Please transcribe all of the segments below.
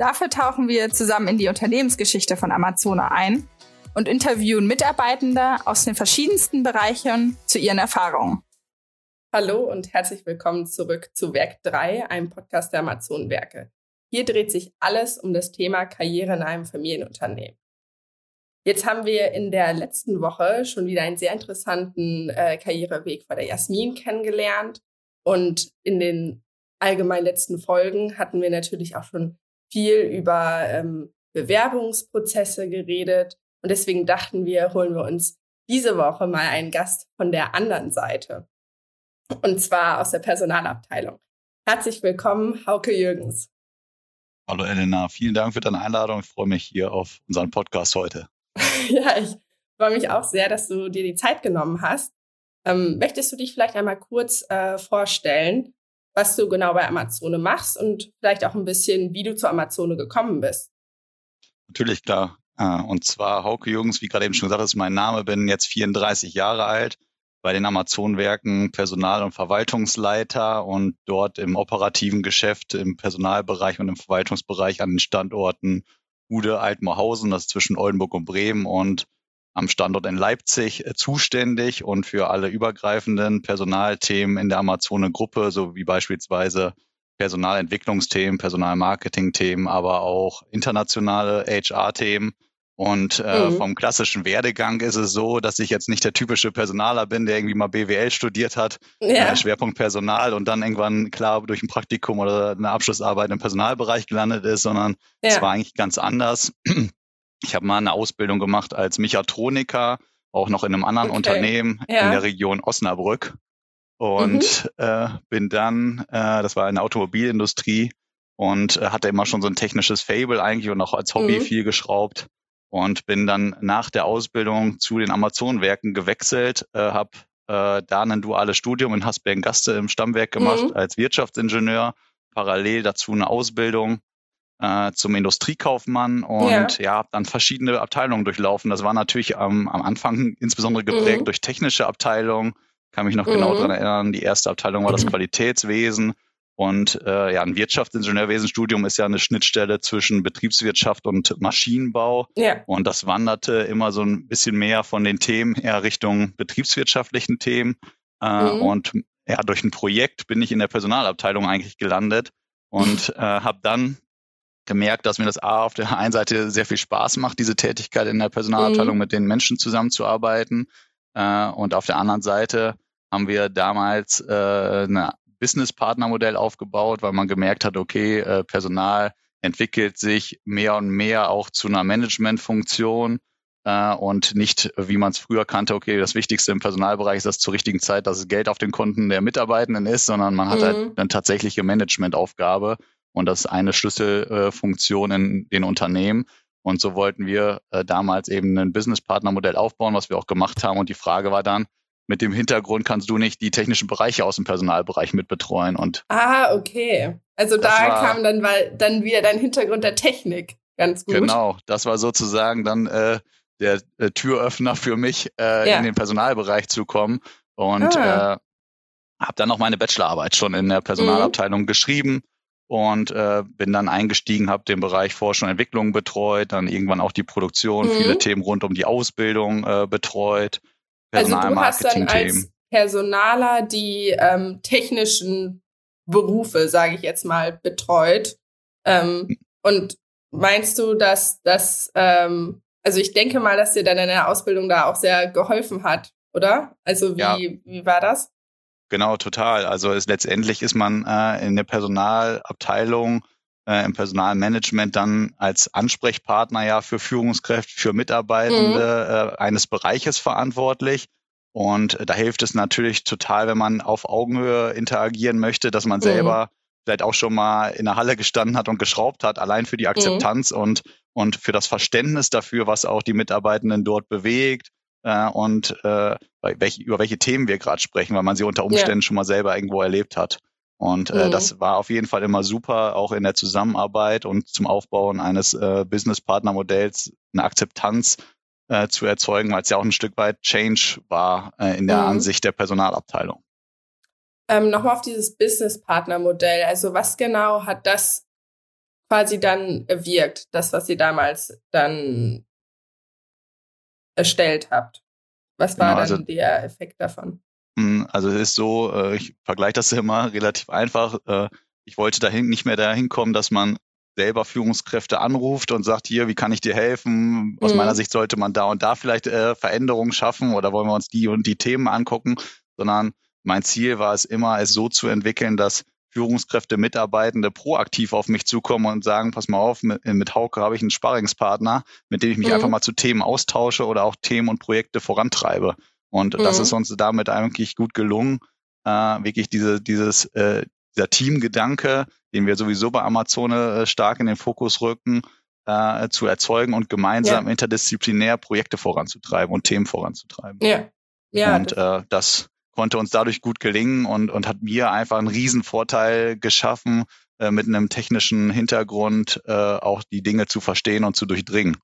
Dafür tauchen wir zusammen in die Unternehmensgeschichte von Amazona ein und interviewen Mitarbeitende aus den verschiedensten Bereichen zu ihren Erfahrungen. Hallo und herzlich willkommen zurück zu Werk 3, einem Podcast der Amazon-Werke. Hier dreht sich alles um das Thema Karriere in einem Familienunternehmen. Jetzt haben wir in der letzten Woche schon wieder einen sehr interessanten äh, Karriereweg bei der Jasmin kennengelernt. Und in den allgemein letzten Folgen hatten wir natürlich auch schon viel über ähm, Bewerbungsprozesse geredet. Und deswegen dachten wir, holen wir uns diese Woche mal einen Gast von der anderen Seite. Und zwar aus der Personalabteilung. Herzlich willkommen, Hauke Jürgens. Hallo Elena, vielen Dank für deine Einladung. Ich freue mich hier auf unseren Podcast heute. ja, ich freue mich auch sehr, dass du dir die Zeit genommen hast. Ähm, möchtest du dich vielleicht einmal kurz äh, vorstellen, was du genau bei Amazone machst und vielleicht auch ein bisschen, wie du zu Amazone gekommen bist. Natürlich, klar. Äh, und zwar Hauke Jürgens, wie gerade eben schon gesagt, ist mein Name, bin jetzt 34 Jahre alt, bei den Amazon-Werken Personal- und Verwaltungsleiter und dort im operativen Geschäft, im Personalbereich und im Verwaltungsbereich an den Standorten Ude, Altmoorhausen, das ist zwischen Oldenburg und Bremen und am Standort in Leipzig äh, zuständig und für alle übergreifenden Personalthemen in der Amazone-Gruppe, so wie beispielsweise Personalentwicklungsthemen, Personalmarketing-Themen, aber auch internationale HR-Themen. Und äh, mhm. vom klassischen Werdegang ist es so, dass ich jetzt nicht der typische Personaler bin, der irgendwie mal BWL studiert hat, ja. äh, Schwerpunkt Personal und dann irgendwann klar durch ein Praktikum oder eine Abschlussarbeit im Personalbereich gelandet ist, sondern es ja. war eigentlich ganz anders. Ich habe mal eine Ausbildung gemacht als Mechatroniker, auch noch in einem anderen okay. Unternehmen ja. in der Region Osnabrück. Und mhm. äh, bin dann, äh, das war in der Automobilindustrie und äh, hatte immer schon so ein technisches Fable eigentlich und auch als Hobby mhm. viel geschraubt. Und bin dann nach der Ausbildung zu den Amazon-Werken gewechselt, äh, habe äh, da ein duales Studium in Hasbergen-Gaste im Stammwerk gemacht mhm. als Wirtschaftsingenieur, parallel dazu eine Ausbildung äh, zum Industriekaufmann und ja, ja habe dann verschiedene Abteilungen durchlaufen. Das war natürlich am, am Anfang insbesondere geprägt mhm. durch technische Abteilungen. Kann mich noch genau mhm. genau daran erinnern. Die erste Abteilung war das Qualitätswesen. Und äh, ja, ein Wirtschaftsingenieurwesenstudium ist ja eine Schnittstelle zwischen Betriebswirtschaft und Maschinenbau. Ja. Und das wanderte immer so ein bisschen mehr von den Themen eher Richtung betriebswirtschaftlichen Themen. Äh, mhm. Und ja, durch ein Projekt bin ich in der Personalabteilung eigentlich gelandet und äh, habe dann gemerkt, dass mir das A auf der einen Seite sehr viel Spaß macht, diese Tätigkeit in der Personalabteilung mhm. mit den Menschen zusammenzuarbeiten. Äh, und auf der anderen Seite haben wir damals äh, ein Business-Partner-Modell aufgebaut, weil man gemerkt hat, okay, äh, Personal entwickelt sich mehr und mehr auch zu einer Managementfunktion äh, und nicht, wie man es früher kannte, okay, das Wichtigste im Personalbereich ist, dass zur richtigen Zeit dass das Geld auf den Konten der Mitarbeitenden ist, sondern man hat halt mhm. halt eine tatsächliche Managementaufgabe und das ist eine Schlüsselfunktion in den Unternehmen. Und so wollten wir äh, damals eben ein Business-Partner-Modell aufbauen, was wir auch gemacht haben. Und die Frage war dann, mit dem Hintergrund kannst du nicht die technischen Bereiche aus dem Personalbereich mitbetreuen. Und ah, okay. Also da kam dann, weil, dann wieder dein Hintergrund der Technik ganz gut. Genau, das war sozusagen dann äh, der äh, Türöffner für mich, äh, ja. in den Personalbereich zu kommen. Und ah. äh, habe dann auch meine Bachelorarbeit schon in der Personalabteilung mhm. geschrieben und äh, bin dann eingestiegen, habe den Bereich Forschung und Entwicklung betreut, dann irgendwann auch die Produktion, mhm. viele Themen rund um die Ausbildung äh, betreut, Personalmarketing-Themen. Also Personaler die ähm, technischen Berufe, sage ich jetzt mal, betreut. Ähm, hm. und meinst du, dass das, ähm, also ich denke mal, dass dir dann in der Ausbildung da auch sehr geholfen hat, oder? Also wie, ja. wie war das? Genau, total. Also es, letztendlich ist man äh, in der Personalabteilung, äh, im Personalmanagement dann als Ansprechpartner ja für Führungskräfte, für Mitarbeitende mhm. äh, eines Bereiches verantwortlich. Und da hilft es natürlich total, wenn man auf Augenhöhe interagieren möchte, dass man mhm. selber vielleicht auch schon mal in der Halle gestanden hat und geschraubt hat, allein für die mhm. Akzeptanz mhm. und und für das Verständnis dafür, was auch die Mitarbeitenden dort bewegt äh, und äh, welche, über welche Themen wir gerade sprechen, weil man sie unter Umständen ja. schon mal selber irgendwo erlebt hat. Und äh, mhm. das war auf jeden Fall immer super, auch in der Zusammenarbeit und zum Aufbauen eines äh, Business-Partner-Modells eine Akzeptanz äh, zu erzeugen, weil es ja auch ein Stück weit Change war äh, in der mhm. Ansicht der Personalabteilung. Ähm, Nochmal auf dieses Business-Partner-Modell. Also was genau hat das quasi dann wirkt, das, was ihr damals dann erstellt habt? Was war genau, also, dann der Effekt davon? Hm, also es ist so, äh, ich vergleiche das immer relativ einfach. Äh, ich wollte dahin nicht mehr dahin kommen, dass man selber Führungskräfte anruft und sagt, hier, wie kann ich dir helfen? Aus mhm. meiner Sicht sollte man da und da vielleicht äh, Veränderungen schaffen oder wollen wir uns die und die Themen angucken, sondern mein Ziel war es immer, es so zu entwickeln, dass Führungskräfte, Mitarbeitende proaktiv auf mich zukommen und sagen, pass mal auf, mit, mit Hauke habe ich einen Sparringspartner, mit dem ich mich mhm. einfach mal zu Themen austausche oder auch Themen und Projekte vorantreibe. Und mhm. das ist uns damit eigentlich gut gelungen, äh, wirklich diese, dieses, äh, dieser Teamgedanke, den wir sowieso bei Amazon äh, stark in den Fokus rücken, äh, zu erzeugen und gemeinsam ja. interdisziplinär Projekte voranzutreiben und Themen voranzutreiben. Ja. ja und äh, das konnte uns dadurch gut gelingen und, und hat mir einfach einen riesen Vorteil geschaffen, äh, mit einem technischen Hintergrund äh, auch die Dinge zu verstehen und zu durchdringen.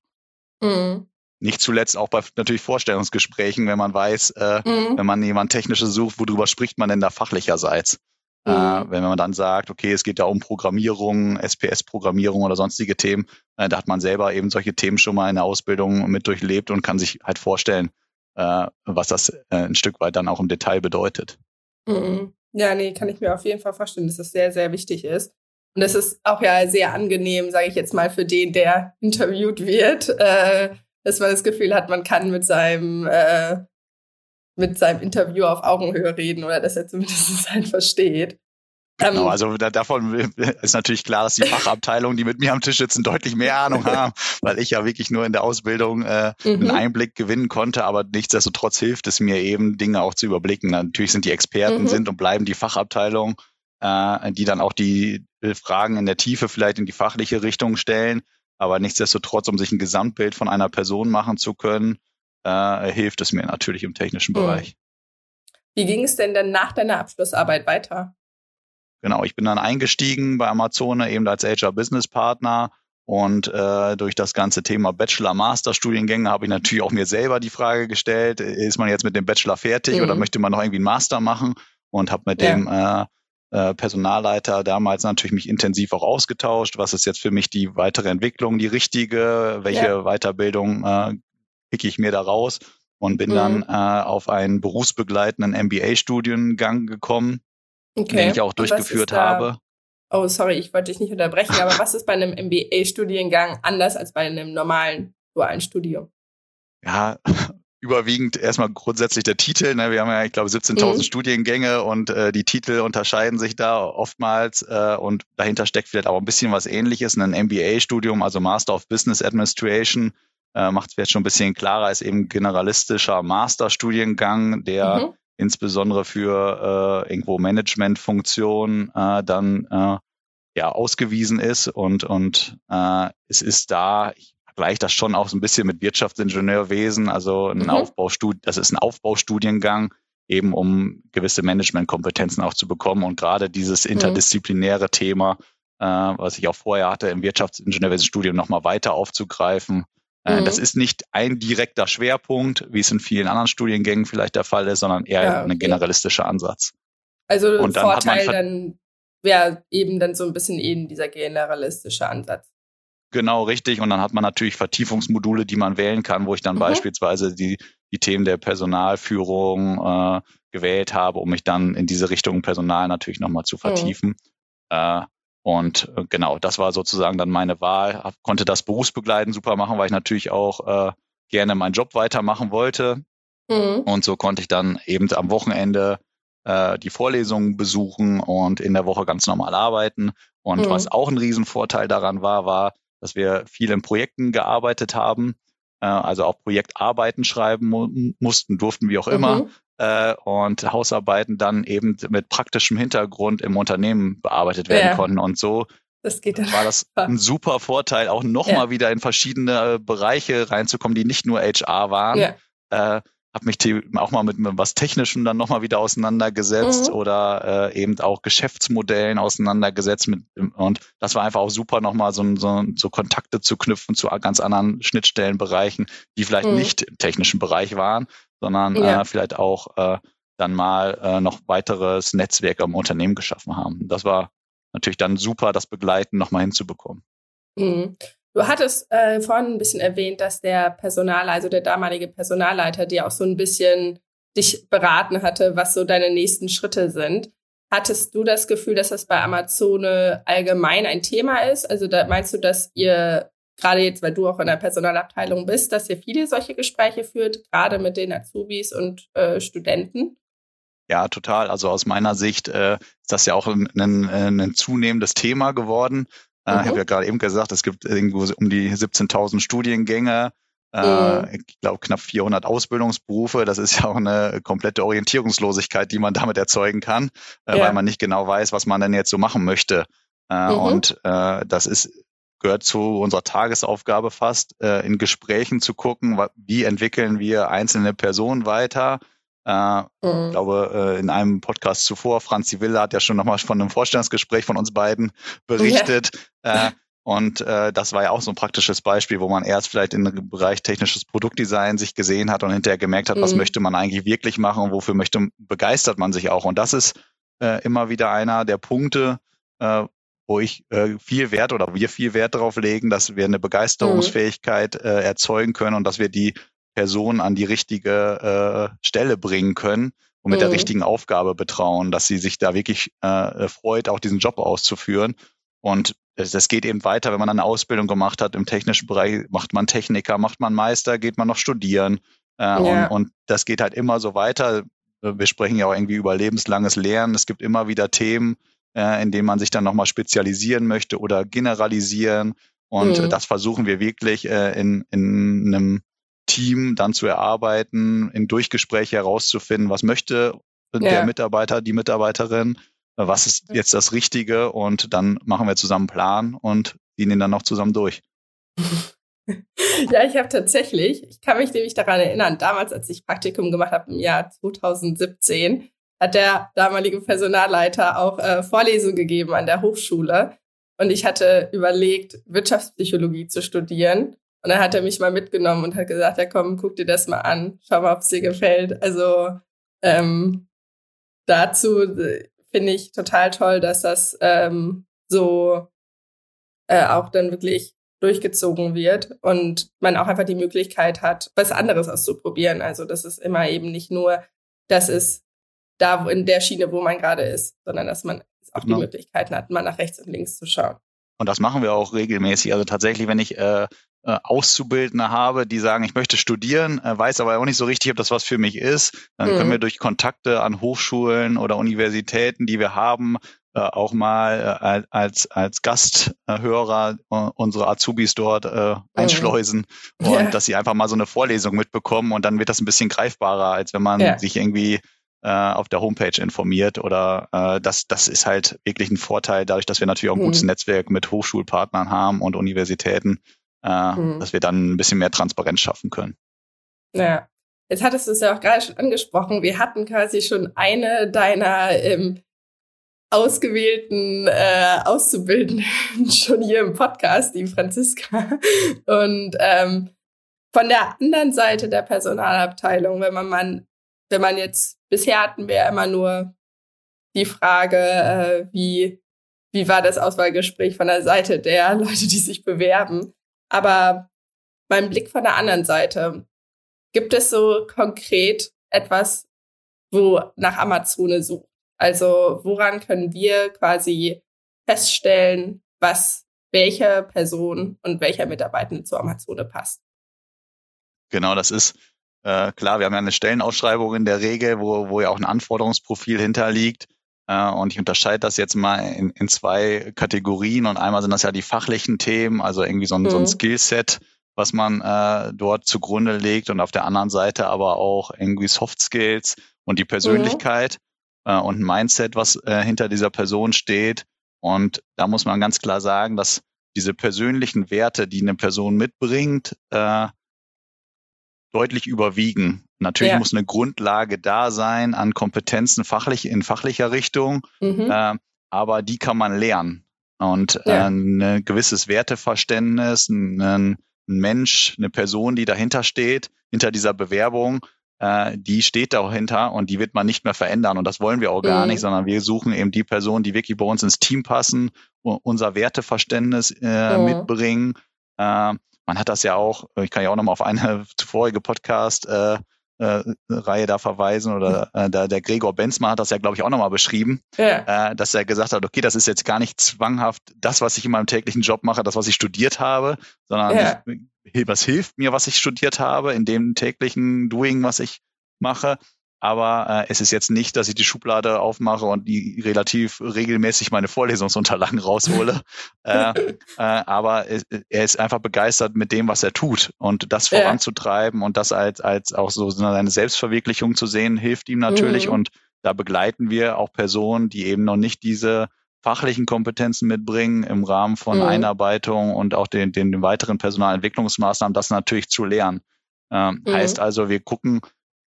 Mhm. Nicht zuletzt auch bei natürlich Vorstellungsgesprächen, wenn man weiß, äh, mhm. wenn man jemand Technisches sucht, worüber spricht man denn da fachlicherseits? Äh, mhm. Äh, wenn man dann sagt, okay, es geht ja um Programmierung, SPS-Programmierung oder sonstige Themen, äh, da hat man selber eben solche Themen schon mal in der Ausbildung mit durchlebt und kann sich halt vorstellen, äh, was das äh, ein Stück weit dann auch im Detail bedeutet. Mhm. Ja, nee, kann ich mir auf jeden Fall vorstellen, dass das sehr, sehr wichtig ist. Und es ist auch ja sehr angenehm, sage ich jetzt mal, für den, der interviewt wird, äh, dass man das Gefühl hat, man kann mit seinem äh, mit seinem Interview auf Augenhöhe reden oder dass er zumindest halt versteht. Genau, ähm, also da, davon ist natürlich klar, dass die Fachabteilungen, die mit mir am Tisch sitzen, deutlich mehr Ahnung haben, weil ich ja wirklich nur in der Ausbildung äh, mhm. einen Einblick gewinnen konnte, aber nichtsdestotrotz hilft es mir eben, Dinge auch zu überblicken. Natürlich sind die Experten, mhm. sind und bleiben die Fachabteilungen, äh, die dann auch die Fragen in der Tiefe vielleicht in die fachliche Richtung stellen, aber nichtsdestotrotz, um sich ein Gesamtbild von einer Person machen zu können, äh, hilft es mir natürlich im technischen mhm. Bereich. Wie ging es denn dann nach deiner Abschlussarbeit weiter? Genau, ich bin dann eingestiegen bei Amazon eben als HR Business Partner und äh, durch das ganze Thema Bachelor-Master-Studiengänge habe ich natürlich auch mir selber die Frage gestellt, ist man jetzt mit dem Bachelor fertig mhm. oder möchte man noch irgendwie einen Master machen? Und habe mit ja. dem äh, äh, Personalleiter damals natürlich mich intensiv auch ausgetauscht. Was ist jetzt für mich die weitere Entwicklung, die richtige? Welche ja. Weiterbildung äh, picke ich mir da raus? Und bin mhm. dann äh, auf einen berufsbegleitenden MBA-Studiengang gekommen, okay. den ich auch durchgeführt habe. Oh, sorry, ich wollte dich nicht unterbrechen, aber was ist bei einem MBA-Studiengang anders als bei einem normalen dualen Studium? Ja, überwiegend erstmal grundsätzlich der Titel. Ne? Wir haben ja, ich glaube, 17.000 mhm. Studiengänge und äh, die Titel unterscheiden sich da oftmals äh, und dahinter steckt vielleicht auch ein bisschen was ähnliches. Ein MBA-Studium, also Master of Business Administration, äh, macht es vielleicht schon ein bisschen klarer, ist eben generalistischer Masterstudiengang, der mhm insbesondere für äh, irgendwo Managementfunktionen äh, dann äh, ja ausgewiesen ist und und äh, es ist da ich vergleiche das schon auch so ein bisschen mit Wirtschaftsingenieurwesen also ein mhm. Aufbaustudien das ist ein Aufbaustudiengang eben um gewisse Managementkompetenzen auch zu bekommen und gerade dieses mhm. interdisziplinäre Thema äh, was ich auch vorher hatte im Wirtschaftsingenieurwesenstudium nochmal weiter aufzugreifen mhm. Das ist nicht ein direkter Schwerpunkt, wie es in vielen anderen Studiengängen vielleicht der Fall ist, sondern eher ja, okay. ein generalistischer Ansatz. Also Und dann Vorteil dann wäre eben dann so ein bisschen eben dieser generalistische Ansatz. Genau, richtig. Und dann hat man natürlich Vertiefungsmodule, die man wählen kann, wo ich dann mhm. beispielsweise die, die Themen der Personalführung äh, gewählt habe, um mich dann in diese Richtung Personal natürlich nochmal zu mhm. vertiefen. Mhm. Äh, und äh, genau, das war sozusagen dann meine Wahl. Konnte das berufsbegleitend super machen, weil ich natürlich auch äh, gerne meinen Job weitermachen wollte. Mhm. Und so konnte ich dann eben am Wochenende äh, die Vorlesungen besuchen und in der Woche ganz normal arbeiten. Und mhm. was auch ein Riesenvorteil daran war, war, dass wir viel in Projekten gearbeitet haben, äh, also auch Projektarbeiten schreiben mu mussten, durften, wie auch immer. Mhm äh, und Hausarbeiten dann eben mit praktischem Hintergrund im Unternehmen bearbeitet werden ja. konnten. Und so Das war das ein super Vorteil, auch nochmal ja. wieder in verschiedene Bereiche reinzukommen, die nicht nur HR waren. Ja. Äh, habe mich auch mal mit was Technischem dann nochmal wieder auseinandergesetzt mhm. oder äh, eben auch Geschäftsmodellen auseinandergesetzt. Mit, und das war einfach auch super, nochmal so, so, so Kontakte zu knüpfen zu ganz anderen Schnittstellenbereichen, die vielleicht mhm. nicht im technischen Bereich waren, sondern ja. äh, vielleicht auch äh, dann mal äh, noch weiteres Netzwerk am Unternehmen geschaffen haben. Das war natürlich dann super, das Begleiten nochmal hinzubekommen. Mhm. Du hattest äh, vorhin ein bisschen erwähnt, dass der Personal, also der damalige Personalleiter, dir auch so ein bisschen dich beraten hatte, was so deine nächsten Schritte sind. Hattest du das Gefühl, dass das bei Amazone allgemein ein Thema ist? Also da meinst du, dass ihr gerade jetzt, weil du auch in der Personalabteilung bist, dass ihr viele solche Gespräche führt, gerade mit den Azubis und äh, Studenten? Ja, total. Also aus meiner Sicht äh, ist das ja auch ein, ein, ein zunehmendes Thema geworden. Äh, mhm. Ich habe ja gerade eben gesagt, es gibt irgendwo um die 17.000 Studiengänge. Äh, mhm. Ich glaube, knapp 400 Ausbildungsberufe. Das ist ja auch eine komplette Orientierungslosigkeit, die man damit erzeugen kann, äh, ja. weil man nicht genau weiß, was man denn jetzt so machen möchte. Äh, mhm. Und äh, das ist gehört zu unserer Tagesaufgabe fast, äh, in Gesprächen zu gucken, wie entwickeln wir einzelne Personen weiter, äh, mhm. Ich glaube, äh, in einem Podcast zuvor, Franz Villa hat ja schon nochmal von einem Vorstellungsgespräch von uns beiden berichtet. Ja. Äh, und äh, das war ja auch so ein praktisches Beispiel, wo man erst vielleicht im Bereich technisches Produktdesign sich gesehen hat und hinterher gemerkt hat, mhm. was möchte man eigentlich wirklich machen und wofür möchte, begeistert man sich auch. Und das ist äh, immer wieder einer der Punkte, äh, wo ich äh, viel Wert oder wir viel Wert darauf legen, dass wir eine Begeisterungsfähigkeit äh, erzeugen können und dass wir die Person an die richtige äh, Stelle bringen können und mit mhm. der richtigen Aufgabe betrauen, dass sie sich da wirklich äh, freut, auch diesen Job auszuführen. Und das geht eben weiter, wenn man eine Ausbildung gemacht hat im technischen Bereich, macht man Techniker, macht man Meister, geht man noch studieren. Äh, ja. und, und das geht halt immer so weiter. Wir sprechen ja auch irgendwie über lebenslanges Lernen. Es gibt immer wieder Themen, äh, in denen man sich dann nochmal spezialisieren möchte oder generalisieren. Und mhm. das versuchen wir wirklich äh, in, in einem Team dann zu erarbeiten, in Durchgespräche herauszufinden, was möchte ja. der Mitarbeiter, die Mitarbeiterin, was ist jetzt das Richtige und dann machen wir zusammen einen Plan und ziehen ihn dann noch zusammen durch. Ja, ich habe tatsächlich, ich kann mich nämlich daran erinnern, damals, als ich Praktikum gemacht habe im Jahr 2017, hat der damalige Personalleiter auch äh, Vorlesungen gegeben an der Hochschule. Und ich hatte überlegt, Wirtschaftspsychologie zu studieren. Und dann hat er mich mal mitgenommen und hat gesagt, ja komm, guck dir das mal an, schau mal, ob es dir gefällt. Also ähm, dazu äh, finde ich total toll, dass das ähm, so äh, auch dann wirklich durchgezogen wird und man auch einfach die Möglichkeit hat, was anderes auszuprobieren. Also das ist immer eben nicht nur, das ist da in der Schiene, wo man gerade ist, sondern dass man auch genau. die Möglichkeiten hat, mal nach rechts und links zu schauen. Und das machen wir auch regelmäßig. Also tatsächlich, wenn ich äh, äh, Auszubildende habe, die sagen, ich möchte studieren, äh, weiß aber auch nicht so richtig, ob das was für mich ist, dann mhm. können wir durch Kontakte an Hochschulen oder Universitäten, die wir haben, äh, auch mal als als Gasthörer unsere Azubis dort äh, mhm. einschleusen mhm. und ja. dass sie einfach mal so eine Vorlesung mitbekommen und dann wird das ein bisschen greifbarer, als wenn man ja. sich irgendwie äh, auf der Homepage informiert oder äh, das, das ist halt wirklich ein Vorteil, dadurch, dass wir natürlich auch ein gutes mhm. Netzwerk mit Hochschulpartnern haben und Universitäten, äh, mhm. dass wir dann ein bisschen mehr Transparenz schaffen können. Ja, jetzt hattest du es ja auch gerade schon angesprochen. Wir hatten quasi schon eine deiner ähm, ausgewählten äh, Auszubildenden schon hier im Podcast, die Franziska. Und ähm, von der anderen Seite der Personalabteilung, wenn man, man wenn man jetzt, bisher hatten wir immer nur die Frage, äh, wie, wie war das Auswahlgespräch von der Seite der Leute, die sich bewerben. Aber beim Blick von der anderen Seite, gibt es so konkret etwas, wo nach Amazone sucht? Also woran können wir quasi feststellen, was welche Person und welcher Mitarbeitende zu Amazone passt? Genau, das ist äh, klar, wir haben ja eine Stellenausschreibung in der Regel, wo, wo ja auch ein Anforderungsprofil hinterliegt. Äh, und ich unterscheide das jetzt mal in, in zwei Kategorien. Und einmal sind das ja die fachlichen Themen, also irgendwie so ein, mhm. so ein mhm. Skillset, was man äh, dort zugrunde legt. Und auf der anderen Seite aber auch irgendwie Soft Skills und die Persönlichkeit mhm. äh, und ein Mindset, was äh, hinter dieser Person steht. Und da muss man ganz klar sagen, dass diese persönlichen Werte, die eine Person mitbringt, äh, deutlich überwiegen. Natürlich ja. muss eine Grundlage da sein an Kompetenzen fachlich in fachlicher Richtung, mhm. äh, aber die kann man lernen. Und äh, ja. äh, ein gewisses Werteverständnis, ein, ein Mensch, eine Person, die dahinter steht, hinter dieser Bewerbung, äh, die steht dahinter und die wird man nicht mehr verändern. Und das wollen wir auch gar mhm. nicht, sondern wir suchen eben die Personen, die wirklich bei uns ins Team passen, unser Werteverständnis äh, mhm. mitbringen. Äh, man hat das ja auch, ich kann ja auch nochmal auf eine vorige Podcast äh, äh, Reihe da verweisen oder äh, der, der Gregor Benzmann hat das ja, glaube ich, auch nochmal beschrieben, ja. äh, dass er gesagt hat, okay, das ist jetzt gar nicht zwanghaft das, was ich in meinem täglichen Job mache, das, was ich studiert habe, sondern ja. ich, was hilft mir, was ich studiert habe, in dem täglichen Doing, was ich mache. Aber äh, es ist jetzt nicht, dass ich die Schublade aufmache und die relativ regelmäßig meine Vorlesungsunterlagen raushole. äh, äh, aber er ist einfach begeistert mit dem, was er tut. Und das ja. voranzutreiben und das als, als auch so seine Selbstverwirklichung zu sehen, hilft ihm natürlich. Mhm. Und da begleiten wir auch Personen, die eben noch nicht diese fachlichen Kompetenzen mitbringen im Rahmen von mhm. Einarbeitung und auch den, den weiteren Personalentwicklungsmaßnahmen, das natürlich zu lernen. Ähm, mhm. Heißt also, wir gucken,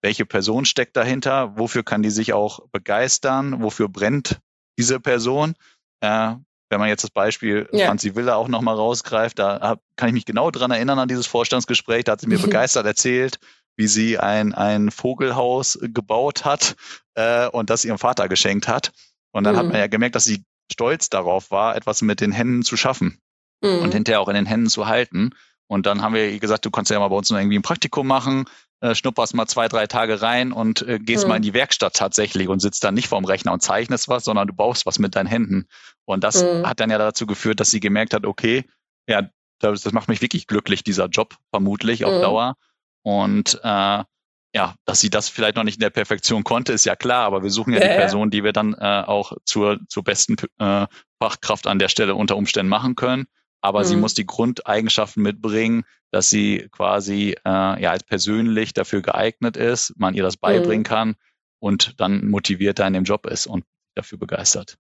welche Person steckt dahinter, wofür kann die sich auch begeistern, wofür brennt diese Person. Äh, wenn man jetzt das Beispiel ja. Franzi Wille auch nochmal rausgreift, da hab, kann ich mich genau dran erinnern an dieses Vorstandsgespräch, da hat sie mir begeistert erzählt, wie sie ein, ein Vogelhaus gebaut hat äh, und das ihrem Vater geschenkt hat. Und dann mhm. hat man ja gemerkt, dass sie stolz darauf war, etwas mit den Händen zu schaffen mhm. und hinterher auch in den Händen zu halten. Und dann haben wir ihr gesagt, du kannst ja mal bei uns noch irgendwie ein Praktikum machen äh, schnupperst mal zwei, drei Tage rein und äh, gehst mhm. mal in die Werkstatt tatsächlich und sitzt dann nicht vorm Rechner und zeichnest was, sondern du baust was mit deinen Händen. Und das mhm. hat dann ja dazu geführt, dass sie gemerkt hat, okay, ja, das, das macht mich wirklich glücklich, dieser Job, vermutlich auf mhm. Dauer. Und äh, ja, dass sie das vielleicht noch nicht in der Perfektion konnte, ist ja klar, aber wir suchen ja, ja die Person, die wir dann äh, auch zur, zur besten äh, Fachkraft an der Stelle unter Umständen machen können aber mhm. sie muss die Grundeigenschaften mitbringen, dass sie quasi äh, ja als persönlich dafür geeignet ist, man ihr das beibringen mhm. kann und dann motivierter in dem Job ist und dafür begeistert.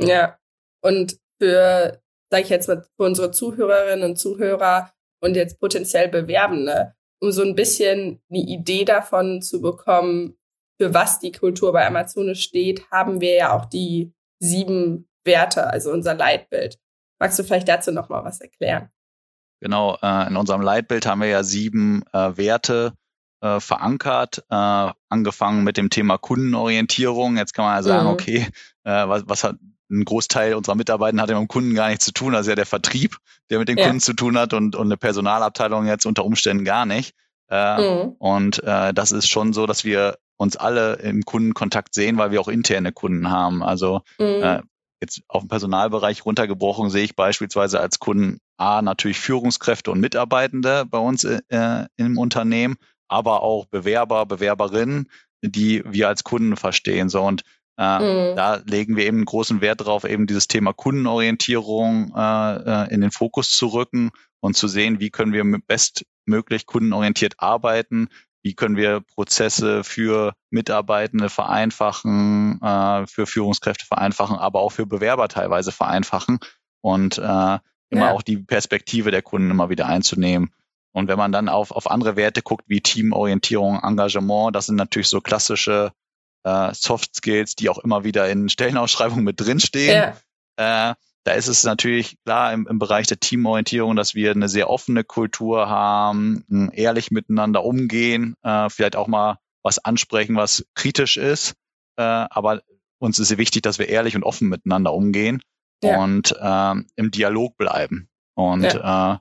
Ja, und für, sage ich jetzt mal, für unsere Zuhörerinnen und Zuhörer und jetzt potenziell Bewerbende, um so ein bisschen eine Idee davon zu bekommen, für was die Kultur bei Amazon steht, haben wir ja auch die sieben Werte, also unser Leitbild. Magst du vielleicht dazu noch mal was erklären? Genau, äh, in unserem Leitbild haben wir ja sieben äh, Werte äh, verankert, äh, angefangen mit dem Thema Kundenorientierung. Jetzt kann man ja sagen, mhm. okay, äh, was, was hat ein Großteil unserer Mitarbeiter hat ja mit dem Kunden gar nichts zu tun, also ja der Vertrieb, der mit den ja. Kunden zu tun hat und, und eine Personalabteilung jetzt unter Umständen gar nicht. Äh, mhm. Und äh, das ist schon so, dass wir uns alle im Kundenkontakt sehen, weil wir auch interne Kunden haben. Also mhm. äh, Jetzt auf den Personalbereich runtergebrochen sehe ich beispielsweise als Kunden A natürlich Führungskräfte und Mitarbeitende bei uns äh, im Unternehmen, aber auch Bewerber, Bewerberinnen, die wir als Kunden verstehen. So und äh, mhm. da legen wir eben einen großen Wert darauf, eben dieses Thema Kundenorientierung äh, äh in den Fokus zu rücken und zu sehen, wie können wir bestmöglich kundenorientiert arbeiten, wie können wir Prozesse für Mitarbeitende vereinfachen, äh, für Führungskräfte vereinfachen, aber auch für Bewerber teilweise vereinfachen und äh, immer ja. auch die Perspektive der Kunden immer wieder einzunehmen. Und wenn man dann auf, auf andere Werte guckt, wie Teamorientierung, Engagement, das sind natürlich so klassische äh, Soft Skills, die auch immer wieder in Stellenausschreibungen mit drinstehen. Ja. Äh, da ist es natürlich klar im, im Bereich der Teamorientierung, dass wir eine sehr offene Kultur haben, ehrlich miteinander umgehen, äh, vielleicht auch mal was ansprechen, was kritisch ist. Äh, aber uns ist sehr wichtig, dass wir ehrlich und offen miteinander umgehen ja. und äh, im Dialog bleiben. Und ja. äh,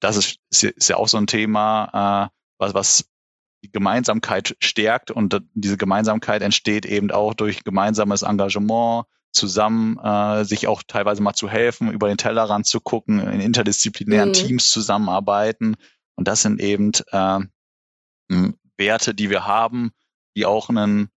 das ist, ist ja auch so ein Thema, äh, was, was die Gemeinsamkeit stärkt und diese Gemeinsamkeit entsteht eben auch durch gemeinsames Engagement, zusammen äh, sich auch teilweise mal zu helfen, über den Tellerrand zu gucken, in interdisziplinären mhm. Teams zusammenarbeiten. Und das sind eben äh, Werte, die wir haben, die auch einen,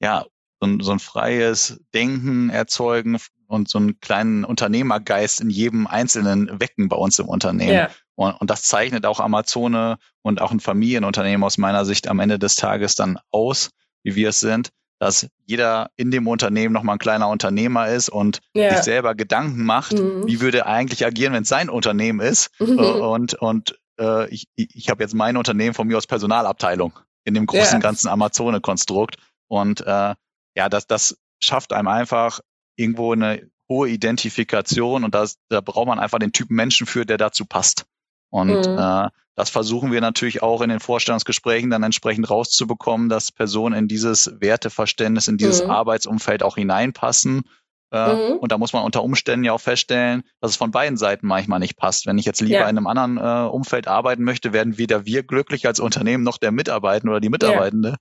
ja, so ein, so ein freies Denken erzeugen und so einen kleinen Unternehmergeist in jedem Einzelnen wecken bei uns im Unternehmen. Ja. Und, und das zeichnet auch Amazone und auch ein Familienunternehmen aus meiner Sicht am Ende des Tages dann aus, wie wir es sind, dass jeder in dem Unternehmen nochmal ein kleiner Unternehmer ist und ja. sich selber Gedanken macht, mhm. wie würde er eigentlich agieren, wenn es sein Unternehmen ist. Mhm. Und, und äh, ich, ich habe jetzt mein Unternehmen von mir aus Personalabteilung in dem großen ja. ganzen Amazone-Konstrukt. Und äh, ja, das, das schafft einem einfach irgendwo eine hohe Identifikation und das, da braucht man einfach den Typen Menschen für, der dazu passt. Und mhm. äh, das versuchen wir natürlich auch in den Vorstellungsgesprächen dann entsprechend rauszubekommen, dass Personen in dieses Werteverständnis, in dieses mhm. Arbeitsumfeld auch hineinpassen. Äh, mhm. Und da muss man unter Umständen ja auch feststellen, dass es von beiden Seiten manchmal nicht passt. Wenn ich jetzt lieber ja. in einem anderen äh, Umfeld arbeiten möchte, werden weder wir glücklich als Unternehmen noch der Mitarbeitende oder die Mitarbeitende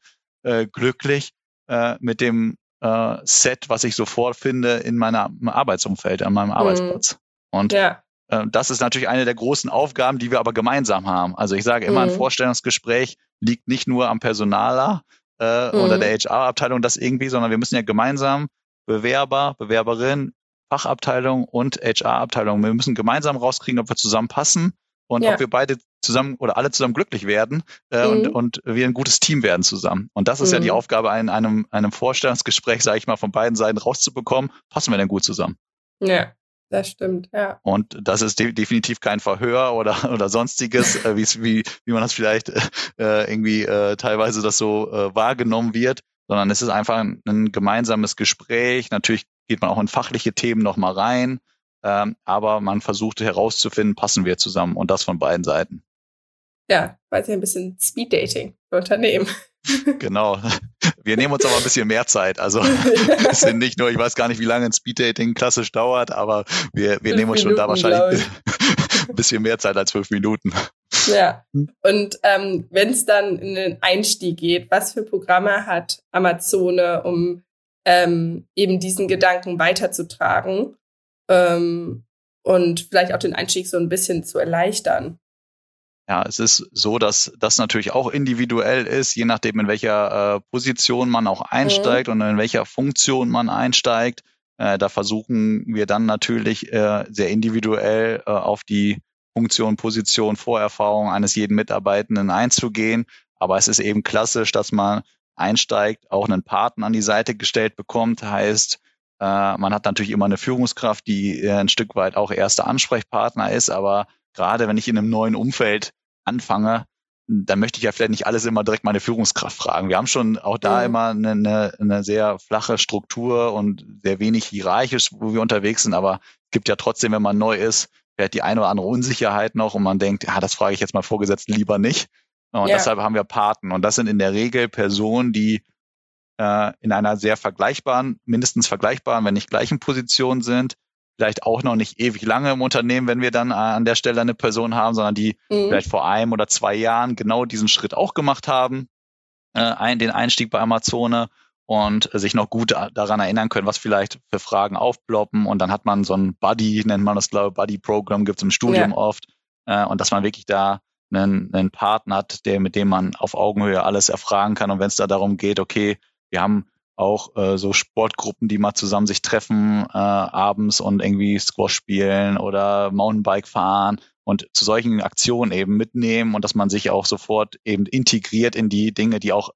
ja. äh, glücklich äh, mit dem äh, Set, was ich sofort finde in meinem Arbeitsumfeld, an meinem mhm. Arbeitsplatz. Und ja. Äh, das ist natürlich eine der großen Aufgaben, die wir aber gemeinsam haben. Also ich sage immer, mhm. ein Vorstellungsgespräch liegt nicht nur am Personaler äh, mhm. oder der HR-Abteilung das irgendwie, sondern wir müssen ja gemeinsam Bewerber, Bewerberin, Fachabteilung und HR-Abteilung, wir müssen gemeinsam rauskriegen, ob wir zusammenpassen und ja. ob wir beide zusammen oder alle zusammen glücklich werden äh, mhm. und, und wir ein gutes Team werden zusammen. Und das ist mhm. ja die mhm. Aufgabe, in einem, einem Vorstellungsgespräch, sage ich mal, von beiden Seiten rauszubekommen, passen wir denn gut zusammen? Ja. Das stimmt, ja. Und das ist de definitiv kein Verhör oder, oder sonstiges, äh, wie, wie man das vielleicht äh, irgendwie äh, teilweise das so äh, wahrgenommen wird, sondern es ist einfach ein, ein gemeinsames Gespräch. Natürlich geht man auch in fachliche Themen nochmal rein, ähm, aber man versucht herauszufinden, passen wir zusammen und das von beiden Seiten. Ja, ja ein bisschen Speed Dating für Unternehmen. Genau. Wir nehmen uns aber ein bisschen mehr Zeit. Also es sind nicht nur, ich weiß gar nicht, wie lange ein Speed Dating klassisch dauert, aber wir, wir nehmen uns schon da wahrscheinlich ein bisschen mehr Zeit als fünf Minuten. Ja. Und ähm, wenn es dann in den Einstieg geht, was für Programme hat Amazone, um ähm, eben diesen Gedanken weiterzutragen? ähm, und vielleicht auch den Einstieg so ein bisschen zu erleichtern. Ja, es ist so, dass das natürlich auch individuell ist, je nachdem, in welcher äh, Position man auch einsteigt mhm. und in welcher Funktion man einsteigt. Äh, da versuchen wir dann natürlich äh, sehr individuell äh, auf die Funktion, Position, Vorerfahrung eines jeden Mitarbeitenden einzugehen. Aber es ist eben klassisch, dass man einsteigt, auch einen Partner an die Seite gestellt bekommt, heißt, äh, man hat natürlich immer eine Führungskraft, die äh, ein Stück weit auch erster Ansprechpartner ist, aber gerade wenn ich in einem neuen Umfeld anfange, dann möchte ich ja vielleicht nicht alles immer direkt meine Führungskraft fragen. Wir haben schon auch da mhm. immer eine, eine, eine sehr flache Struktur und sehr wenig hierarchisch, wo wir unterwegs sind, aber es gibt ja trotzdem, wenn man neu ist, vielleicht die eine oder andere Unsicherheit noch und man denkt, ja, das frage ich jetzt mal Vorgesetzten lieber nicht. Und ja. deshalb haben wir Paten. Und das sind in der Regel Personen, die äh, in einer sehr vergleichbaren, mindestens vergleichbaren, wenn nicht gleichen Position sind, vielleicht auch noch nicht ewig lange im Unternehmen, wenn wir dann äh, an der Stelle eine Person haben, sondern die mhm. vielleicht vor einem oder zwei Jahren genau diesen Schritt auch gemacht haben, äh, ein, den Einstieg bei Amazone und sich noch gut daran erinnern können, was vielleicht für Fragen aufploppen. Und dann hat man so ein Buddy, nennt man das, glaube ich, Buddy-Programm gibt es im Studium ja. oft. Äh, und dass man wirklich da einen, einen Partner hat, der, mit dem man auf Augenhöhe alles erfragen kann. Und wenn es da darum geht, okay, wir haben auch äh, so Sportgruppen, die mal zusammen sich treffen äh, abends und irgendwie Squash spielen oder Mountainbike fahren und zu solchen Aktionen eben mitnehmen und dass man sich auch sofort eben integriert in die Dinge, die auch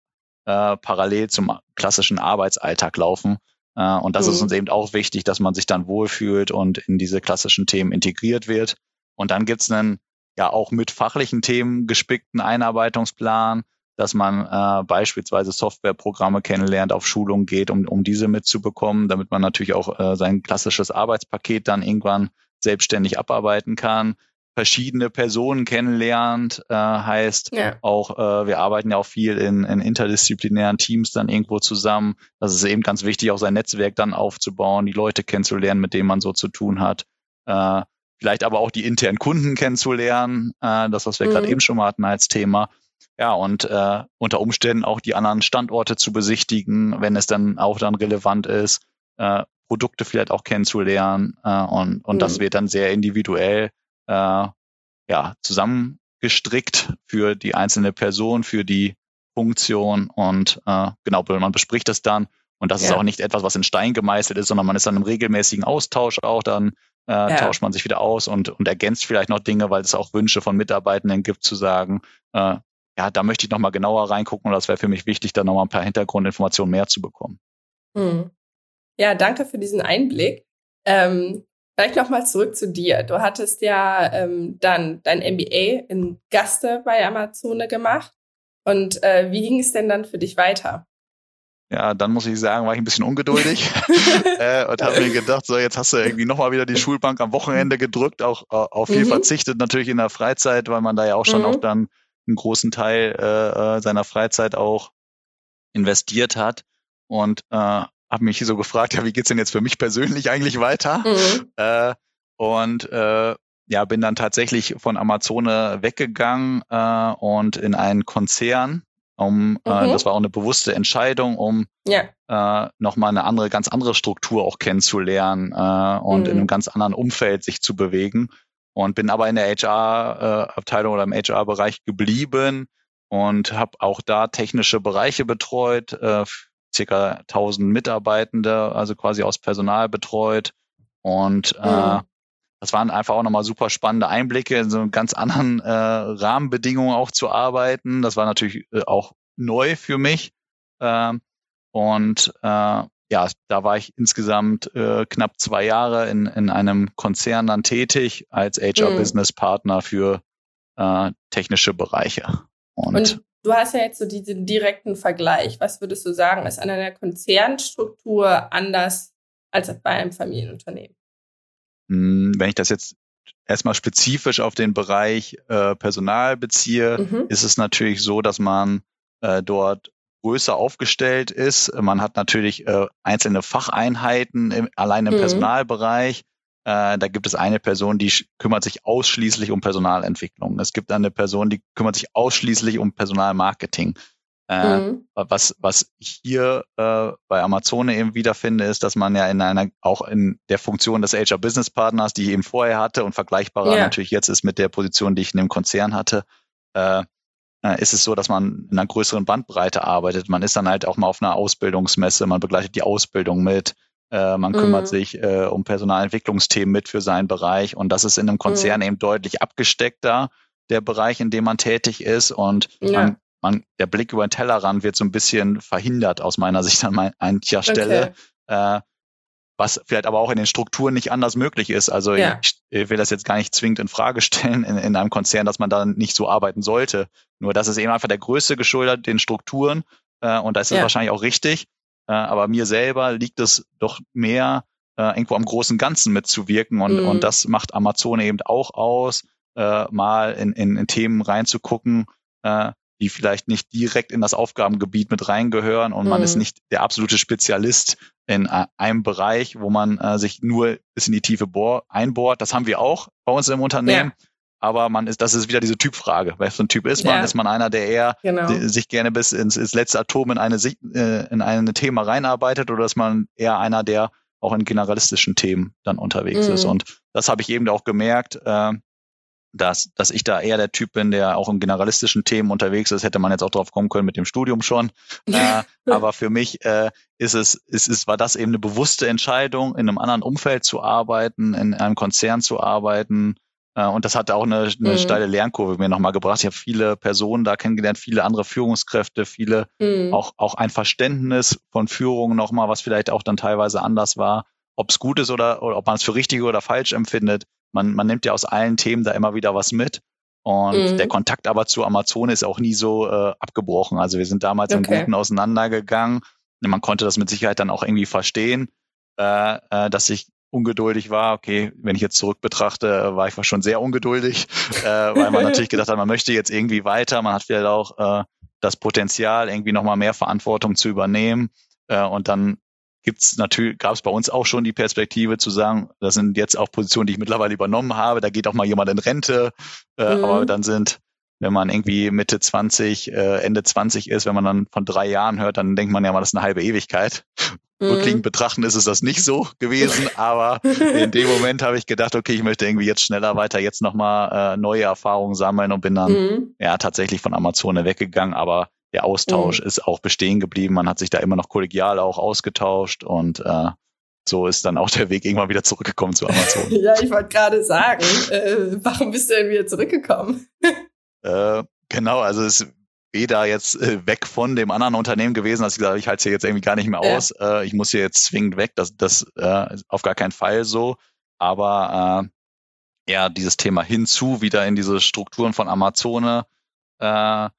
äh, parallel zum klassischen Arbeitsalltag laufen. Äh, und das mhm. ist uns eben auch wichtig, dass man sich dann wohlfühlt und in diese klassischen Themen integriert wird. Und dann gibt's einen ja auch mit fachlichen Themen gespickten Einarbeitungsplan, dass man äh, beispielsweise Softwareprogramme kennenlernt, auf Schulungen geht, um, um diese mitzubekommen, damit man natürlich auch äh, sein klassisches Arbeitspaket dann irgendwann selbstständig abarbeiten kann. Verschiedene Personen kennenlernt, äh, heißt ja. auch, äh, wir arbeiten ja auch viel in, in interdisziplinären Teams dann irgendwo zusammen. Das ist eben ganz wichtig, auch sein Netzwerk dann aufzubauen, die Leute kennenzulernen, mit denen man so zu tun hat. Äh, vielleicht aber auch die internen Kunden kennenzulernen, äh, das, was wir mhm. gerade eben schon mal hatten als Thema. Ja, und äh, unter Umständen auch die anderen Standorte zu besichtigen, wenn es dann auch dann relevant ist, äh, Produkte vielleicht auch kennenzulernen. Äh, und und mhm. das wird dann sehr individuell äh, ja, zusammengestrickt für die einzelne Person, für die Funktion. Und äh, genau, man bespricht das dann. Und das ja. ist auch nicht etwas, was in Stein gemeißelt ist, sondern man ist dann im regelmäßigen Austausch auch. Dann äh, ja. tauscht man sich wieder aus und, und ergänzt vielleicht noch Dinge, weil es auch Wünsche von Mitarbeitenden gibt, zu sagen, äh, ja, da möchte ich nochmal genauer reingucken und das wäre für mich wichtig, da nochmal ein paar Hintergrundinformationen mehr zu bekommen. Hm. Ja, danke für diesen Einblick. Ähm, vielleicht nochmal zurück zu dir. Du hattest ja ähm, dann dein MBA in Gaste bei Amazone gemacht. Und äh, wie ging es denn dann für dich weiter? Ja, dann muss ich sagen, war ich ein bisschen ungeduldig äh, und habe mir gedacht, so jetzt hast du irgendwie nochmal wieder die Schulbank am Wochenende gedrückt, auch äh, auf viel mhm. verzichtet natürlich in der Freizeit, weil man da ja auch schon mhm. auch dann einen großen Teil äh, äh, seiner Freizeit auch investiert hat und äh, habe mich so gefragt, ja, wie geht's denn jetzt für mich persönlich eigentlich weiter? Mhm. Äh, und äh, ja, bin dann tatsächlich von Amazone weggegangen äh, und in einen Konzern um äh, mhm. äh, das war auch eine bewusste Entscheidung, um ja. äh, nochmal eine andere, ganz andere Struktur auch kennenzulernen äh, und mhm. in einem ganz anderen Umfeld sich zu bewegen. Und bin aber in der HR-Abteilung äh, oder im HR-Bereich geblieben und habe auch da technische Bereiche betreut, äh, circa 1000 Mitarbeitende, also quasi aus Personal betreut. Und äh, mhm. das waren einfach auch nochmal super spannende Einblicke in so ganz anderen äh, Rahmenbedingungen auch zu arbeiten. Das war natürlich äh, auch neu für mich. Ähm, und äh, ja, da war ich insgesamt äh, knapp zwei Jahre in, in einem Konzern dann tätig als HR-Business-Partner mhm. für äh, technische Bereiche. Und, und, du hast ja jetzt so diesen direkten Vergleich. Was würdest du sagen, ist an einer Konzernstruktur anders als bei einem Familienunternehmen? Hm, wenn ich das jetzt erstmal spezifisch auf den Bereich äh, Personal beziehe, mhm. ist es natürlich so, dass man äh, dort größer aufgestellt ist. Man hat natürlich äh, einzelne Facheinheiten im, allein im mhm. Personalbereich. Äh, da gibt es eine Person, die kümmert sich ausschließlich um Personalentwicklung. Es gibt eine Person, die kümmert sich ausschließlich um Personalmarketing. Äh, mhm. Was, was ich hier äh, bei Amazone eben wiederfinde, ist, dass man ja in einer, auch in der Funktion des HR Business Partners, die ich eben vorher hatte und vergleichbarer ja. natürlich jetzt ist mit der Position, die ich in dem Konzern hatte, äh, äh, ist es so, dass man in einer größeren Bandbreite arbeitet. Man ist dann halt auch mal auf einer Ausbildungsmesse, man begleitet die Ausbildung mit, äh, man kümmert mhm. sich äh, um Personalentwicklungsthemen mit für seinen Bereich und das ist in einem Konzern mhm. eben deutlich abgesteckter, der Bereich, in dem man tätig ist und ja. man, man, der Blick über den Tellerrand wird so ein bisschen verhindert aus meiner Sicht an mancher Stelle. Okay. Äh, was vielleicht aber auch in den Strukturen nicht anders möglich ist. Also ja. ich, ich, will das jetzt gar nicht zwingend in Frage stellen in, in einem Konzern, dass man da nicht so arbeiten sollte. Nur das ist eben einfach der Größe geschuldet, den Strukturen. Äh, und da ist es ja. wahrscheinlich auch richtig. Äh, aber mir selber liegt es doch mehr, äh, irgendwo am großen Ganzen mitzuwirken. Und, mhm. und das macht Amazon eben auch aus, äh, mal in, in, in Themen reinzugucken, äh, die vielleicht nicht direkt in das Aufgabengebiet mit reingehören und mhm. man ist mhm. nicht der absolute Spezialist in äh, einem Bereich, wo man äh, sich nur bis in die Tiefe bohr, einbohrt. Das haben wir auch bei uns im Unternehmen. Ja. Aber man ist, das ist wieder diese Typfrage. Wer so ein Typ ist man? Ja. Ist man einer, der eher genau. sich gerne bis ins, ins letzte Atom in eine, äh, in ein Thema reinarbeitet oder ist man eher einer, der auch in generalistischen Themen dann unterwegs mhm. ist? Und das habe ich eben auch gemerkt, äh, dass, dass ich da eher der Typ bin, der auch in generalistischen Themen unterwegs ist. Hätte man jetzt auch drauf kommen können mit dem Studium schon. äh, aber für mich äh, ist es, ist, ist, war das eben eine bewusste Entscheidung, in einem anderen Umfeld zu arbeiten, in einem Konzern zu arbeiten. Äh, und das hat auch eine, eine mhm. steile Lernkurve mir nochmal gebracht. Ich habe viele Personen da kennengelernt, viele andere Führungskräfte, viele mhm. auch, auch ein Verständnis von Führung nochmal, was vielleicht auch dann teilweise anders war. Ob es gut ist oder, oder ob man es für richtig oder falsch empfindet man, man nimmt ja aus allen Themen da immer wieder was mit. Und mhm. der Kontakt aber zu Amazon ist auch nie so äh, abgebrochen. Also wir sind damals okay. im Guten auseinandergegangen. Man konnte das mit Sicherheit dann auch irgendwie verstehen, äh, äh, dass ich ungeduldig war. Okay, wenn ich jetzt zurück betrachte, war ich schon sehr ungeduldig, äh, weil man natürlich gedacht hat, man möchte jetzt irgendwie weiter. Man hat vielleicht auch äh, das Potenzial, irgendwie nochmal mehr Verantwortung zu übernehmen. Äh, und dann gibt's natürlich, gab es bei uns auch schon die Perspektive zu sagen, das sind jetzt auch Positionen, die ich mittlerweile übernommen habe, da geht auch mal jemand in Rente, äh, mhm. aber dann sind, wenn man irgendwie Mitte 20, äh, Ende 20 ist, wenn man dann von drei Jahren hört, dann denkt man ja mal, das ist eine halbe Ewigkeit. Mhm. Rückliegend betrachten ist es das nicht so gewesen, aber in dem Moment habe ich gedacht, okay, ich möchte irgendwie jetzt schneller weiter, jetzt nochmal äh, neue Erfahrungen sammeln und bin dann mhm. ja tatsächlich von Amazone weggegangen, aber der Austausch mhm. ist auch bestehen geblieben. Man hat sich da immer noch kollegial auch ausgetauscht und äh, so ist dann auch der Weg irgendwann wieder zurückgekommen zu Amazon. ja, ich wollte gerade sagen, äh, warum bist du denn wieder zurückgekommen? äh, genau, also es weder jetzt äh, weg von dem anderen Unternehmen gewesen, dass ich gesagt habe, ich halte es hier jetzt irgendwie gar nicht mehr aus, ja. äh, ich muss hier jetzt zwingend weg. Das, das äh, auf gar keinen Fall so. Aber äh, ja, dieses Thema hinzu, wieder in diese Strukturen von Amazone. Äh,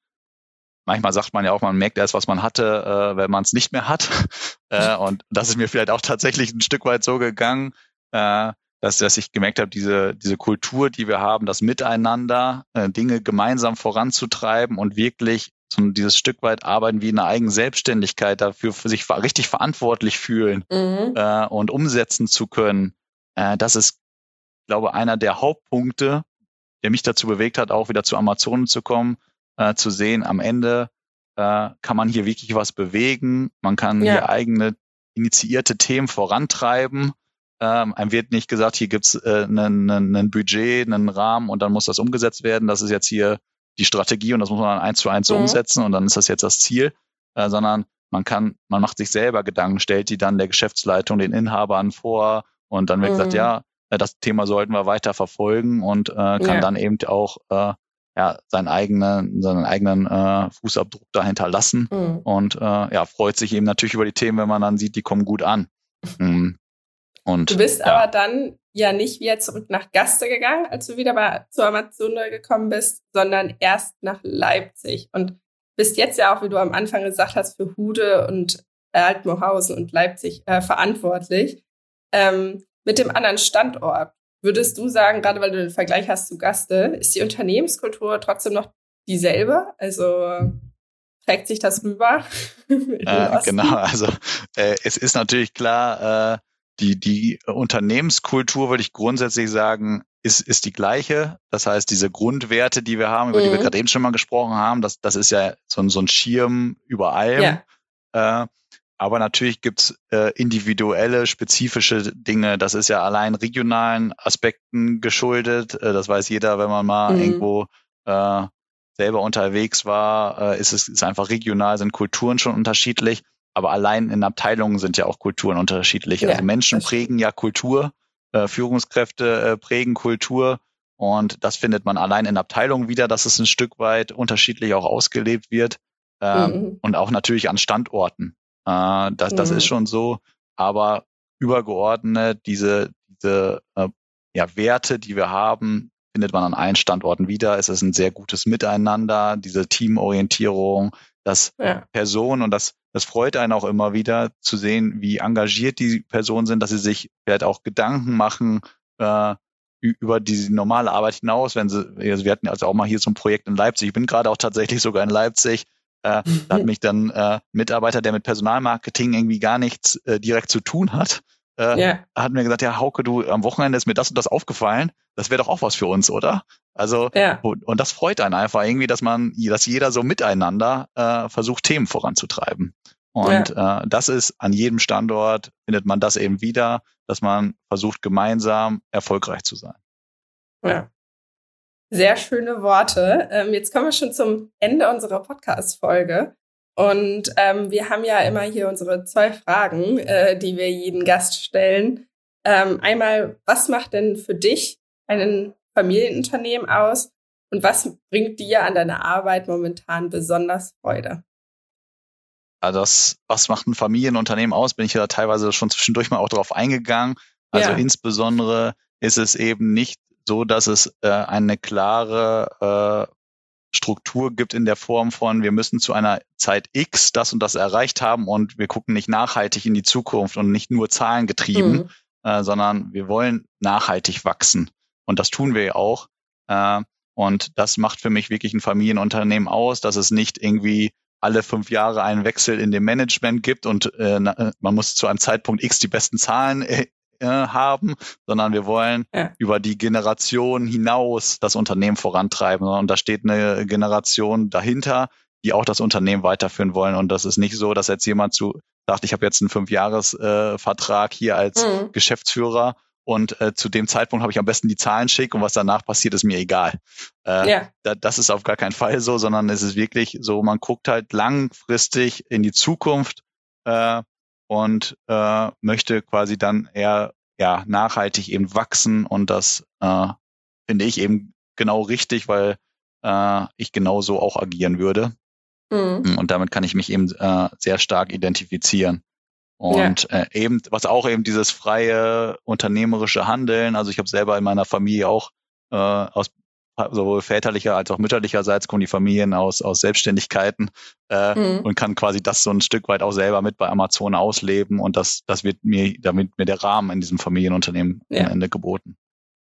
manchmal sagt man ja auch, man merkt erst, was man hatte, äh, wenn man es nicht mehr hat. äh, und das ist mir vielleicht auch tatsächlich ein Stück weit so gegangen. Äh, dass, dass ich gemerkt habe, diese, diese Kultur, die wir haben, das Miteinander, äh, Dinge gemeinsam voranzutreiben und wirklich so dieses Stück weit arbeiten wie in einer eigenen Selbstständigkeit, dafür für sich richtig verantwortlich fühlen mhm. äh, und umsetzen zu können. Äh, das ist, glaube einer der Hauptpunkte, der mich dazu bewegt hat, auch wieder zu Amazonen zu kommen, äh, zu sehen, am Ende äh, kann man hier wirklich was bewegen, man kann ja. hier eigene initiierte Themen vorantreiben ähm, einem wird nicht gesagt, hier gibt's äh, ein Budget, einen Rahmen und dann muss das umgesetzt werden. Das ist jetzt hier die Strategie und das muss man dann eins zu eins mhm. umsetzen und dann ist das jetzt das Ziel, äh, sondern man kann, man macht sich selber Gedanken, stellt die dann der Geschäftsleitung, den Inhabern vor und dann wird mhm. gesagt, ja, äh, das Thema sollten wir weiter verfolgen und äh, kann ja. dann eben auch äh, ja, seinen eigenen, seinen eigenen äh, Fußabdruck dahinter lassen mhm. und äh, ja, freut sich eben natürlich über die Themen, wenn man dann sieht, die kommen gut an. Mhm. Und, du bist ja. aber dann ja nicht wieder zurück nach Gaste gegangen, als du wieder bei, zu Amazon gekommen bist, sondern erst nach Leipzig. Und bist jetzt ja auch, wie du am Anfang gesagt hast, für Hude und Altmohausen und Leipzig äh, verantwortlich. Ähm, mit dem anderen Standort, würdest du sagen, gerade weil du den Vergleich hast zu Gaste, ist die Unternehmenskultur trotzdem noch dieselbe? Also trägt sich das rüber? äh, genau, also äh, es ist natürlich klar, äh, die, die Unternehmenskultur, würde ich grundsätzlich sagen, ist, ist die gleiche. Das heißt, diese Grundwerte, die wir haben, über mhm. die wir mhm. gerade eben schon mal gesprochen haben, das, das ist ja so, ein so ein Schirm über allem. Ja. Äh, aber natürlich gibt's äh, individuelle, spezifische Dinge. Das ist ja allein regionalen Aspekten geschuldet. Äh, das weiß jeder, wenn man mal mhm. irgendwo äh, selber unterwegs war, äh, ist es ist einfach regional, sind Kulturen schon unterschiedlich aber allein in Abteilungen sind ja auch Kulturen unterschiedlich. Ja, also Menschen prägen ja Kultur, äh, Führungskräfte äh, prägen Kultur und das findet man allein in Abteilungen wieder, dass es ein Stück weit unterschiedlich auch ausgelebt wird äh, mhm. und auch natürlich an Standorten. Äh, das, das mhm. ist schon so, aber übergeordnet diese, diese äh, ja, Werte, die wir haben, findet man an allen Standorten wieder. Es ist ein sehr gutes Miteinander, diese Teamorientierung, dass ja. Personen und das das freut einen auch immer wieder zu sehen, wie engagiert die Personen sind, dass sie sich vielleicht auch Gedanken machen äh, über die normale Arbeit hinaus. Wenn sie, also wir hatten also auch mal hier so ein Projekt in Leipzig. Ich bin gerade auch tatsächlich sogar in Leipzig. Äh, da hat mich dann äh, Mitarbeiter, der mit Personalmarketing irgendwie gar nichts äh, direkt zu tun hat, äh, yeah. hat mir gesagt, ja, Hauke, du, am Wochenende ist mir das und das aufgefallen. Das wäre doch auch was für uns, oder? Also, ja. und, und, das freut einen einfach irgendwie, dass man, dass jeder so miteinander äh, versucht, Themen voranzutreiben. Und ja. äh, das ist an jedem Standort, findet man das eben wieder, dass man versucht, gemeinsam erfolgreich zu sein. Ja. Sehr schöne Worte. Ähm, jetzt kommen wir schon zum Ende unserer Podcast-Folge. Und ähm, wir haben ja immer hier unsere zwei Fragen, äh, die wir jeden Gast stellen. Ähm, einmal, was macht denn für dich ein Familienunternehmen aus? Und was bringt dir an deiner Arbeit momentan besonders Freude? Also das, was macht ein Familienunternehmen aus, bin ich ja teilweise schon zwischendurch mal auch darauf eingegangen. Also ja. insbesondere ist es eben nicht so, dass es äh, eine klare äh, Struktur gibt in der Form von, wir müssen zu einer Zeit X das und das erreicht haben und wir gucken nicht nachhaltig in die Zukunft und nicht nur zahlengetrieben, mhm. äh, sondern wir wollen nachhaltig wachsen. Und das tun wir ja auch. Äh, und das macht für mich wirklich ein Familienunternehmen aus, dass es nicht irgendwie alle fünf Jahre einen Wechsel in dem Management gibt und äh, äh man muss zu einem Zeitpunkt X die besten Zahlen äh, haben, sondern wir wollen ja. über die Generation hinaus das Unternehmen vorantreiben. Und da steht eine Generation dahinter, die auch das Unternehmen weiterführen wollen. Und das ist nicht so, dass jetzt jemand zu sagt, ich habe jetzt einen Fünfjahresvertrag äh, hier als mhm. Geschäftsführer und äh, zu dem Zeitpunkt habe ich am besten die Zahlen schick und was danach passiert, ist mir egal. Äh, ja. da, das ist auf gar keinen Fall so, sondern es ist wirklich so, man guckt halt langfristig in die Zukunft äh, und äh, möchte quasi dann eher ja nachhaltig eben wachsen und das äh, finde ich eben genau richtig, weil äh, ich genauso auch agieren würde. Mhm. Und damit kann ich mich eben äh, sehr stark identifizieren. Und ja. äh, eben, was auch eben dieses freie unternehmerische Handeln, also ich habe selber in meiner Familie auch äh, aus sowohl väterlicher als auch mütterlicherseits kommen die Familien aus, aus Selbstständigkeiten äh, mhm. und kann quasi das so ein Stück weit auch selber mit bei Amazon ausleben und das, das wird mir, damit mir der Rahmen in diesem Familienunternehmen ja. am Ende geboten.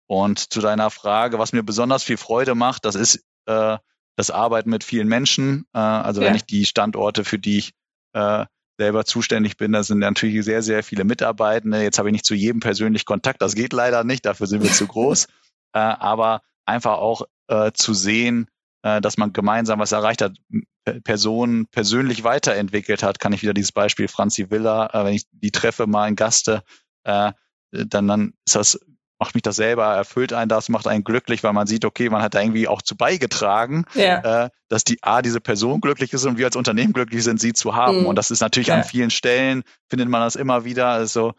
Und zu deiner Frage, was mir besonders viel Freude macht, das ist äh, das Arbeiten mit vielen Menschen. Äh, also ja. wenn ich die Standorte, für die ich äh, selber zuständig bin, da sind natürlich sehr, sehr viele Mitarbeitende. Jetzt habe ich nicht zu jedem persönlich Kontakt, das geht leider nicht, dafür sind wir zu groß. Äh, aber einfach auch äh, zu sehen, äh, dass man gemeinsam was erreicht hat, Personen persönlich weiterentwickelt hat, kann ich wieder dieses Beispiel Franzi Villa, äh, wenn ich die treffe mal in Gaste, äh, dann, dann ist das macht mich das selber, erfüllt einen das, macht einen glücklich, weil man sieht, okay, man hat da irgendwie auch zu beigetragen, ja. äh, dass die A, diese Person glücklich ist und wir als Unternehmen glücklich sind, sie zu haben. Mhm. Und das ist natürlich ja. an vielen Stellen, findet man das immer wieder. Also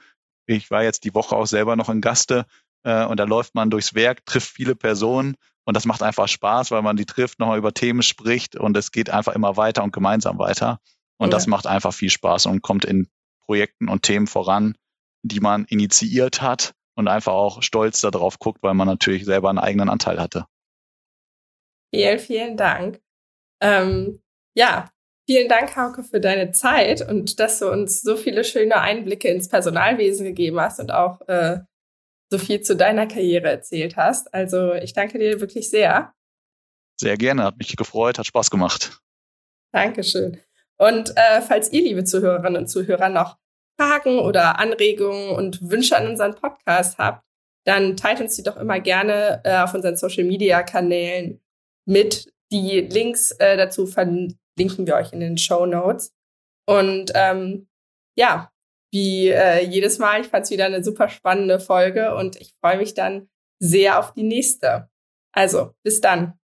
ich war jetzt die Woche auch selber noch in Gaste äh, und da läuft man durchs Werk, trifft viele Personen und das macht einfach Spaß, weil man die trifft, nochmal über Themen spricht und es geht einfach immer weiter und gemeinsam weiter. Und ja. das macht einfach viel Spaß und kommt in Projekten und Themen voran, die man initiiert hat und einfach auch stolz darauf guckt, weil man natürlich selber einen eigenen Anteil hatte. Vielen, vielen Dank. Ähm, ja, vielen Dank, Hauke, für deine Zeit und dass du uns so viele schöne Einblicke ins Personalwesen gegeben hast und auch äh, so viel zu deiner Karriere erzählt hast. Also ich danke dir wirklich sehr. Sehr gerne, hat mich gefreut, hat Spaß gemacht. Dankeschön. Und äh, falls ihr, liebe Zuhörerinnen und Zuhörer, noch Fragen oder Anregungen und Wünsche an unseren Podcast habt, dann teilt uns die doch immer gerne äh, auf unseren Social Media Kanälen mit. Die Links äh, dazu verlinken wir euch in den Show Notes. Und ähm, ja, wie äh, jedes Mal, ich fand es wieder eine super spannende Folge und ich freue mich dann sehr auf die nächste. Also, bis dann.